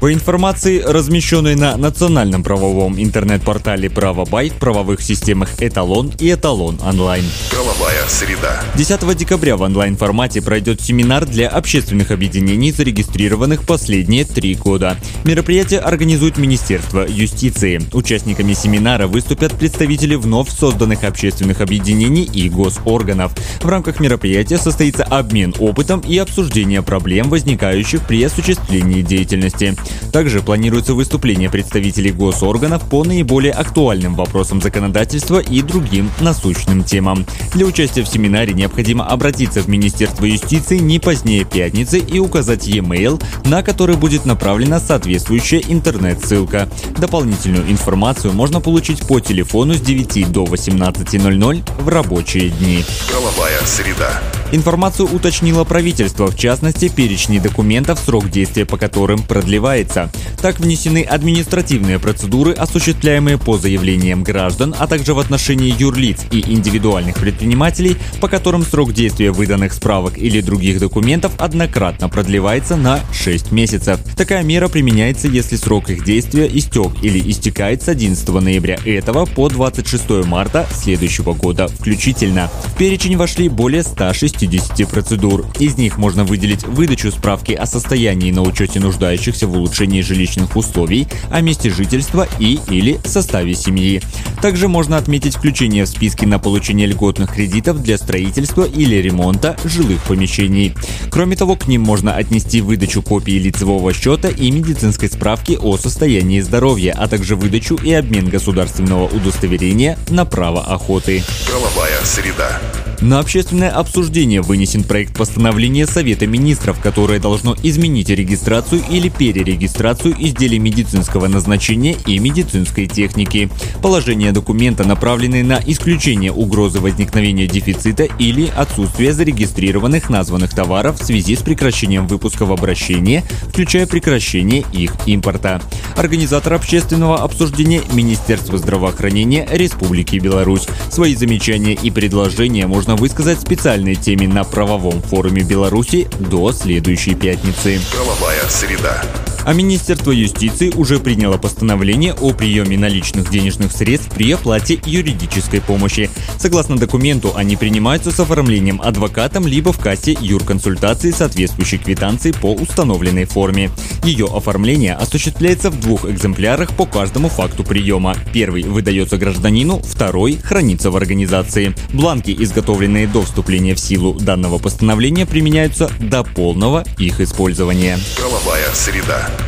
По информации, размещенной на национальном правовом интернет-портале «Правобай» в правовых системах «Эталон» и «Эталон онлайн». Правовая среда. 10 декабря в онлайн-формате пройдет семинар для общественных объединений, зарегистрированных последние три года. Мероприятие организует Министерство юстиции. Участниками семинара выступят представители вновь созданных общественных объединений и госорганов. В рамках мероприятия состоится обмен опытом и обсуждение проблем, возникающих при осуществлении деятельности. Также планируется выступление представителей госорганов по наиболее актуальным вопросам законодательства и другим насущным темам. Для участия в семинаре необходимо обратиться в Министерство юстиции не позднее пятницы и указать e-mail, на который будет направлена соответствующая интернет-ссылка. Дополнительную информацию можно получить по телефону с 9 до 18.00 в рабочие дни. Правовая среда. Информацию уточнило правительство, в частности, перечни документов, срок действия по которым продлевается. Так внесены административные процедуры, осуществляемые по заявлениям граждан, а также в отношении юрлиц и индивидуальных предпринимателей, по которым срок действия выданных справок или других документов однократно продлевается на 6 месяцев. Такая мера применяется, если срок их действия истек или истекает с 11 ноября этого по 26 марта следующего года включительно. В перечень вошли более 160 60 процедур. Из них можно выделить выдачу справки о состоянии на учете нуждающихся в улучшении жилищных условий, о месте жительства и или составе семьи. Также можно отметить включение в списки на получение льготных кредитов для строительства или ремонта жилых помещений. Кроме того, к ним можно отнести выдачу копии лицевого счета и медицинской справки о состоянии здоровья, а также выдачу и обмен государственного удостоверения на право охоты. Правовая среда. На общественное обсуждение вынесен проект постановления Совета министров, которое должно изменить регистрацию или перерегистрацию изделий медицинского назначения и медицинской техники. Положения документа направлены на исключение угрозы возникновения дефицита или отсутствия зарегистрированных названных товаров в связи с прекращением выпуска в обращение, включая прекращение их импорта. Организатор общественного обсуждения – Министерство здравоохранения Республики Беларусь. Свои замечания и предложения можно можно высказать специальной теме на правовом форуме Беларуси до следующей пятницы. Правовая среда. А Министерство юстиции уже приняло постановление о приеме наличных денежных средств при оплате юридической помощи. Согласно документу, они принимаются с оформлением адвокатом либо в кассе юрконсультации соответствующей квитанции по установленной форме. Ее оформление осуществляется в двух экземплярах по каждому факту приема. Первый выдается гражданину, второй хранится в организации. Бланки, изготовленные до вступления в силу данного постановления, применяются до полного их использования. Правовая среда.